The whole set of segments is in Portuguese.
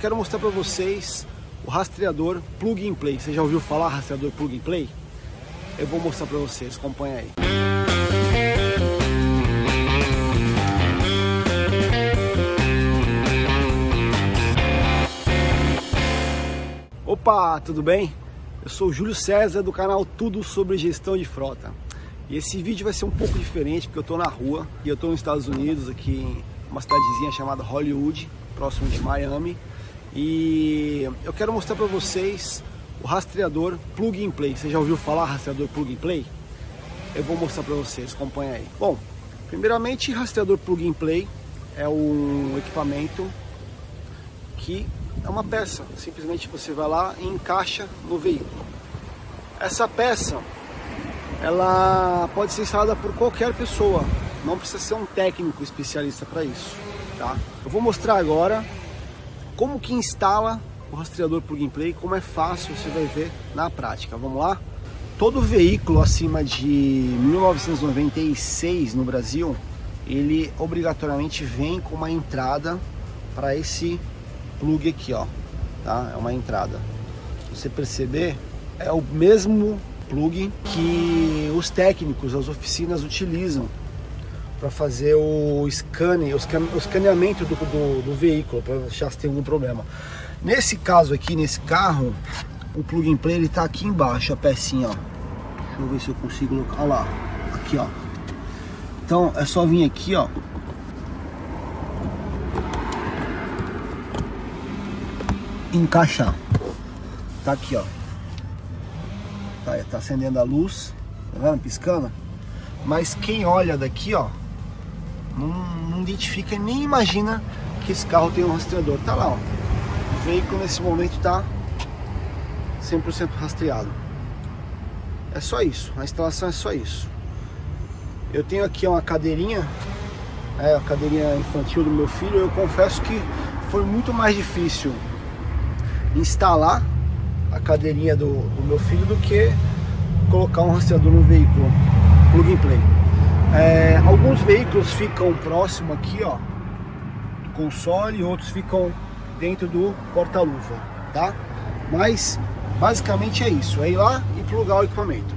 quero mostrar para vocês o rastreador Plug and Play. Você já ouviu falar rastreador Plug and Play? Eu vou mostrar para vocês, acompanha aí. Opa, tudo bem? Eu sou o Júlio César do canal Tudo sobre Gestão de Frota. E esse vídeo vai ser um pouco diferente porque eu estou na rua e eu estou nos Estados Unidos, aqui em uma cidadezinha chamada Hollywood, próximo de Miami. E eu quero mostrar para vocês o rastreador Plug and Play. Você já ouviu falar rastreador Plug and Play? Eu vou mostrar para vocês, acompanha aí. Bom, primeiramente rastreador Plug and Play é um equipamento que é uma peça. Simplesmente você vai lá e encaixa no veículo. Essa peça ela pode ser instalada por qualquer pessoa, não precisa ser um técnico especialista para isso, tá? Eu vou mostrar agora como que instala o rastreador plug and play, como é fácil, você vai ver na prática. Vamos lá? Todo veículo acima de 1996 no Brasil, ele obrigatoriamente vem com uma entrada para esse plug aqui, ó, tá? É uma entrada. Você perceber, é o mesmo plug que os técnicos, as oficinas utilizam para fazer o scanning, o escaneamento do, do, do veículo, para achar se tem algum problema. Nesse caso aqui, nesse carro, o plug and play ele tá aqui embaixo, a pecinha, ó. Deixa eu ver se eu consigo colocar, lá, aqui, ó. Então é só vir aqui, ó. Encaixar. Tá aqui, ó. Tá, tá acendendo a luz, tá vendo? Piscando. Mas quem olha daqui, ó, não, não identifica nem imagina que esse carro tem um rastreador. Tá lá, ó. O veículo nesse momento está 100% rastreado. É só isso, a instalação é só isso. Eu tenho aqui uma cadeirinha, é a cadeirinha infantil do meu filho. Eu confesso que foi muito mais difícil instalar a cadeirinha do, do meu filho do que colocar um rastreador no veículo plug and play. É, alguns veículos ficam próximo aqui, ó, do console, outros ficam dentro do porta-luva, tá? Mas basicamente é isso, é ir lá e plugar o equipamento.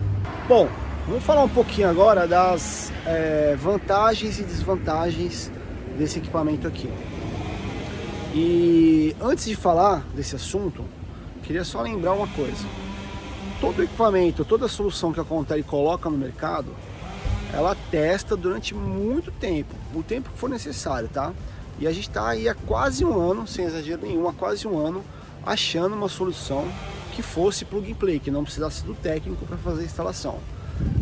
Bom, vamos falar um pouquinho agora das é, vantagens e desvantagens desse equipamento aqui. E antes de falar desse assunto, queria só lembrar uma coisa. Todo equipamento, toda solução que a Contele coloca no mercado, ela testa durante muito tempo, o tempo que for necessário, tá? E a gente está aí há quase um ano, sem exagero nenhum, há quase um ano, achando uma solução que fosse plug and play, que não precisasse do técnico para fazer a instalação.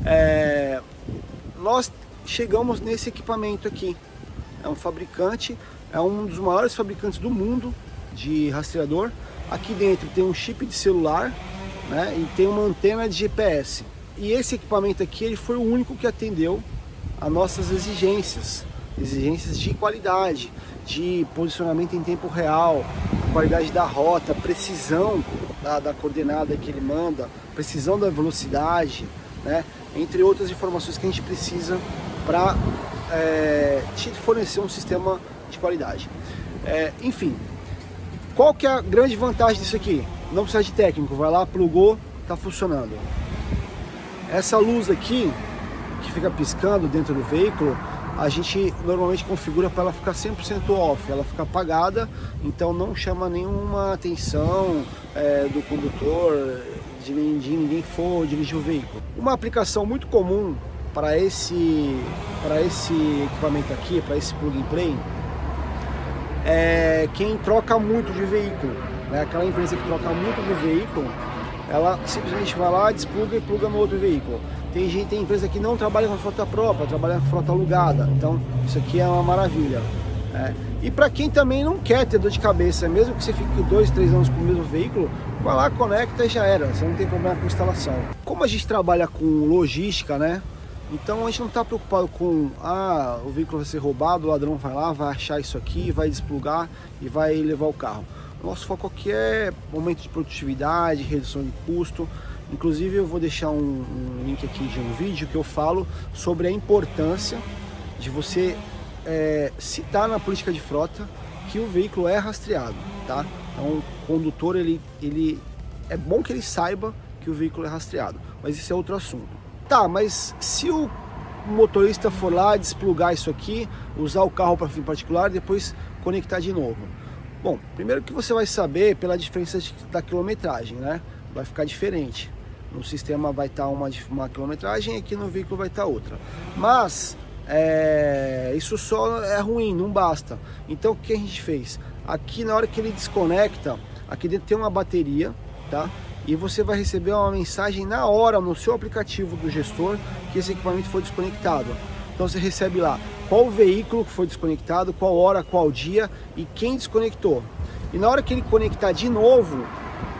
É... Nós chegamos nesse equipamento aqui. É um fabricante, é um dos maiores fabricantes do mundo de rastreador. Aqui dentro tem um chip de celular né, e tem uma antena de GPS. E esse equipamento aqui ele foi o único que atendeu a nossas exigências, exigências de qualidade, de posicionamento em tempo real, qualidade da rota, precisão da, da coordenada que ele manda, precisão da velocidade, né? entre outras informações que a gente precisa para é, te fornecer um sistema de qualidade. É, enfim, qual que é a grande vantagem disso aqui? Não precisa de técnico, vai lá, plugou, está funcionando. Essa luz aqui, que fica piscando dentro do veículo, a gente normalmente configura para ela ficar 100% off, ela fica apagada, então não chama nenhuma atenção é, do condutor, de, de ninguém for dirigir o veículo. Uma aplicação muito comum para esse, para esse equipamento aqui, para esse plug and play, é quem troca muito de veículo. Né? Aquela empresa que troca muito de veículo, ela simplesmente vai lá, despluga e pluga no outro veículo. Tem gente, tem empresa que não trabalha com frota própria, trabalha com frota alugada. Então, isso aqui é uma maravilha. É. E para quem também não quer ter dor de cabeça, mesmo que você fique dois, três anos com o mesmo veículo, vai lá, conecta e já era. Você não tem problema com instalação. Como a gente trabalha com logística, né? Então a gente não está preocupado com ah, o veículo vai ser roubado, o ladrão vai lá, vai achar isso aqui, vai desplugar e vai levar o carro. Nosso foco aqui é momento de produtividade, redução de custo. Inclusive eu vou deixar um, um link aqui de um vídeo que eu falo sobre a importância de você é, citar na política de frota que o veículo é rastreado, tá? Então, o condutor, ele, ele é bom que ele saiba que o veículo é rastreado, mas isso é outro assunto. Tá, mas se o motorista for lá desplugar isso aqui, usar o carro para fim particular depois conectar de novo. Bom, primeiro que você vai saber pela diferença de, da quilometragem, né? Vai ficar diferente. No sistema vai estar tá uma, uma quilometragem e aqui no veículo vai estar tá outra. Mas é, isso só é ruim, não basta. Então o que a gente fez? Aqui na hora que ele desconecta, aqui dentro tem uma bateria, tá? E você vai receber uma mensagem na hora no seu aplicativo do gestor que esse equipamento foi desconectado. Então você recebe lá qual veículo que foi desconectado, qual hora, qual dia e quem desconectou. E na hora que ele conectar de novo,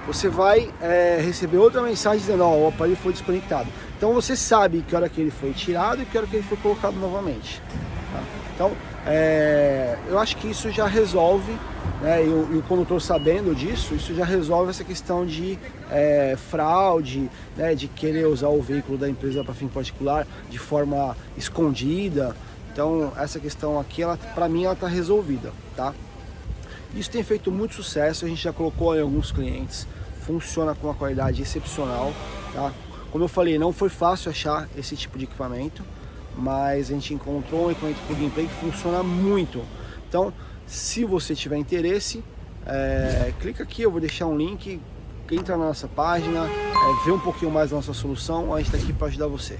você vai é, receber outra mensagem dizendo, ó, oh, o aparelho foi desconectado. Então você sabe que hora que ele foi tirado e que hora que ele foi colocado novamente. Tá? Então, é, eu acho que isso já resolve, né, e, o, e, o, condutor sabendo disso, isso já resolve essa questão de é, fraude, né, de querer usar o veículo da empresa para fim particular de forma escondida. Então, essa questão aqui, para mim, ela está resolvida, tá? Isso tem feito muito sucesso, a gente já colocou em alguns clientes, funciona com uma qualidade excepcional, tá? Como eu falei, não foi fácil achar esse tipo de equipamento, mas a gente encontrou um equipamento plug and que funciona muito. Então, se você tiver interesse, é, clica aqui, eu vou deixar um link, entra na nossa página, é, vê um pouquinho mais da nossa solução, a gente está aqui para ajudar você.